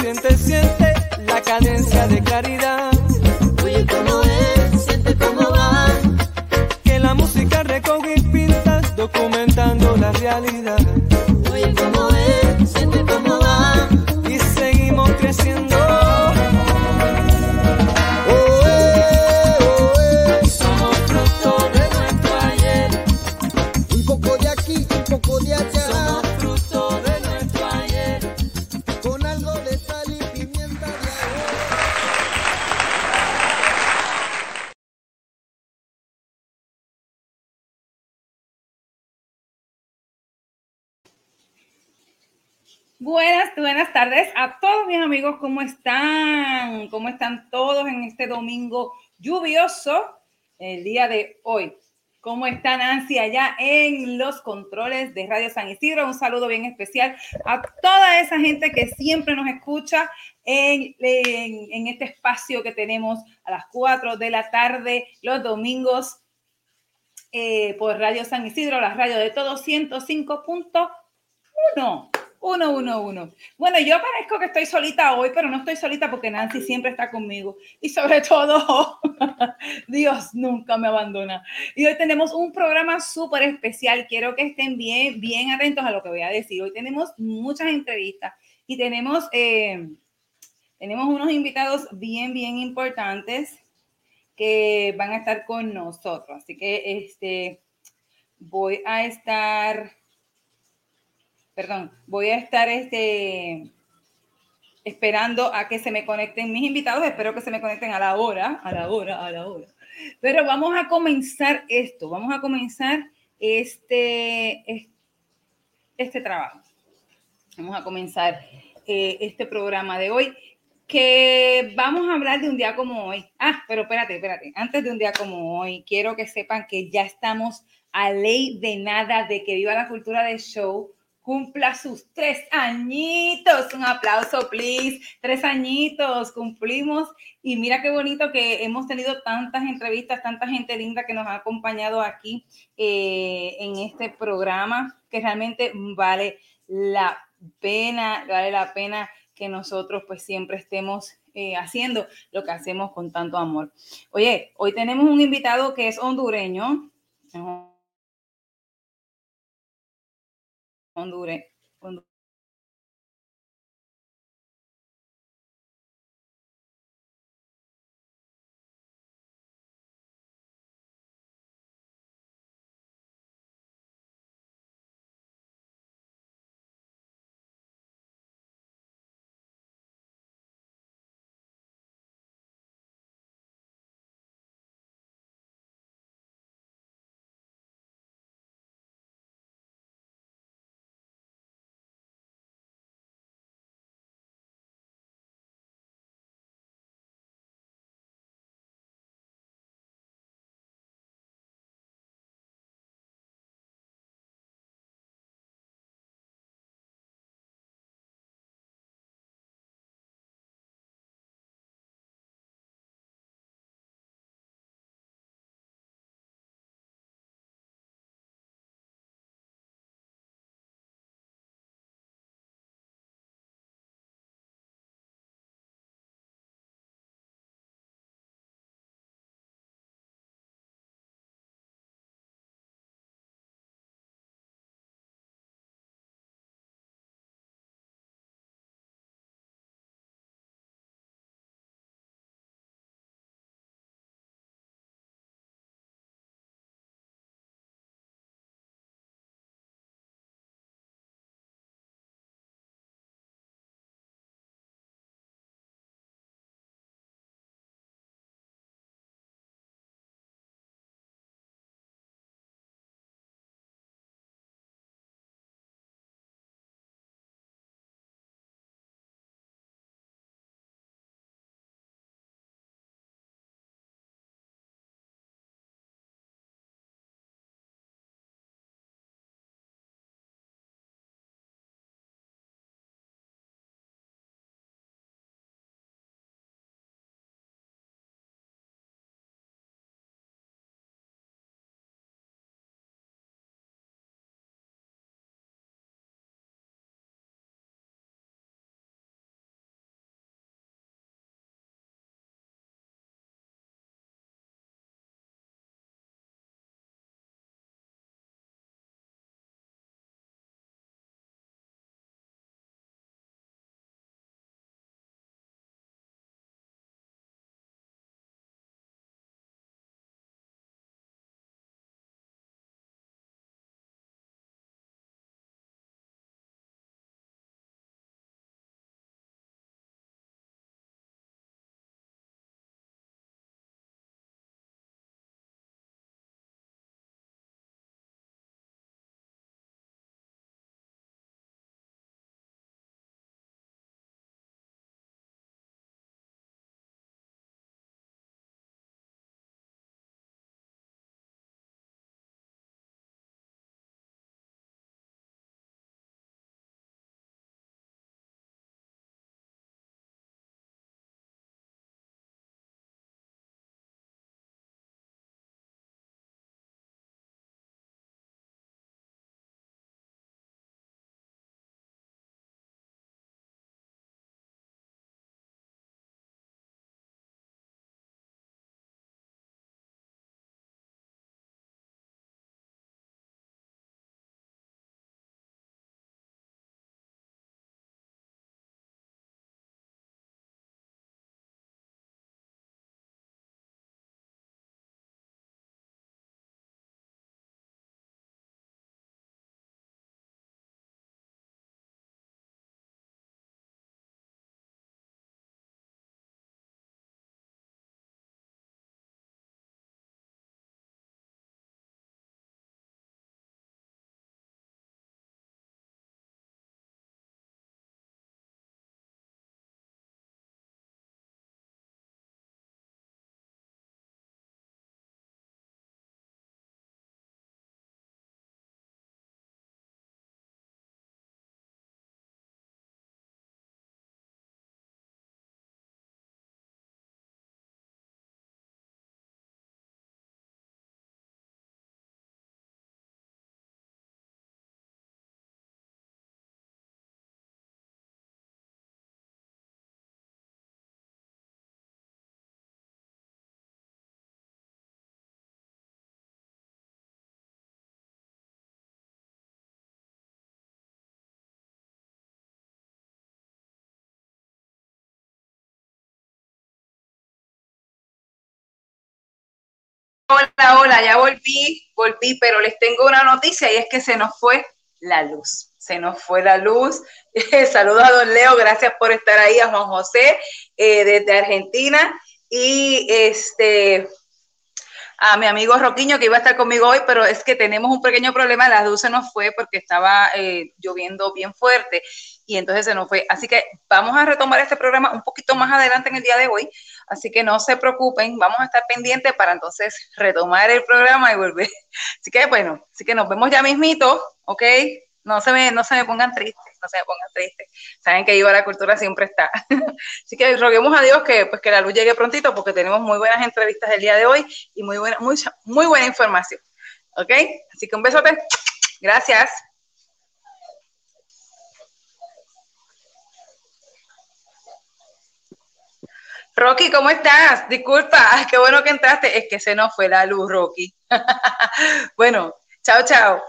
siente, Buenas, buenas tardes a todos mis amigos. ¿Cómo están? ¿Cómo están todos en este domingo lluvioso, el día de hoy? ¿Cómo está Nancy allá en los controles de Radio San Isidro? Un saludo bien especial a toda esa gente que siempre nos escucha en, en- este espacio que tenemos a las 4 de la tarde los domingos eh, por Radio San Isidro, la radio de todo 105.1. 111. Bueno, yo parezco que estoy solita hoy, pero no estoy solita porque Nancy siempre está conmigo. Y sobre todo, Dios nunca me abandona. Y hoy tenemos un programa súper especial. Quiero que estén bien, bien atentos a lo que voy a decir. Hoy tenemos muchas entrevistas y tenemos, eh, tenemos unos invitados bien, bien importantes que van a estar con nosotros. Así que este, voy a estar, perdón, voy a estar este, esperando a que se me conecten mis invitados. Espero que se me conecten a la hora, a la hora, a la hora. Pero vamos a comenzar esto, vamos a comenzar este, es- este trabajo. Vamos a comenzar eh, este programa de hoy que vamos a hablar de un día como hoy. Ah, pero espérate, espérate. Antes de un día como hoy, quiero que sepan que ya estamos a ley de nada de que Viva la Cultura de Show cumpla sus tres añitos. Un aplauso, please. Tres añitos, cumplimos. Y mira qué bonito que hemos tenido tantas entrevistas, tanta gente linda que nos ha acompañado aquí eh, en este programa, que realmente vale la pena, vale la pena que nosotros pues siempre estemos eh, haciendo lo que hacemos con tanto amor. Oye, hoy tenemos un invitado que es hondureño. Es hola, hola, ya volví, volví, pero les tengo una noticia y es que se nos fue la luz. Se nos fue la luz. Saludos a don Leo, gracias por estar ahí, a Juan José eh, desde Argentina y este a mi amigo Roquiño que iba a estar conmigo hoy, pero es que tenemos un pequeño problema, la luz se nos fue porque estaba eh, lloviendo bien fuerte y entonces se nos fue. Así que vamos a retomar este programa un poquito más adelante en el día de hoy, así que no se preocupen, vamos a estar pendientes para entonces retomar el programa y volver. Así que bueno, así que nos vemos ya mismito, ¿ok? No se me, no se me pongan tristes, no se me pongan tristes. Saben que a la Cultura siempre está. Así que roguemos a Dios que, pues, que la luz llegue prontito porque tenemos muy buenas entrevistas el día de hoy y muy buena, muy, muy buena información. ¿Ok? Así que un besote. Gracias. Rocky, ¿cómo estás? Disculpa, qué bueno que entraste. Es que se nos fue la luz, Rocky. bueno, chao, chao.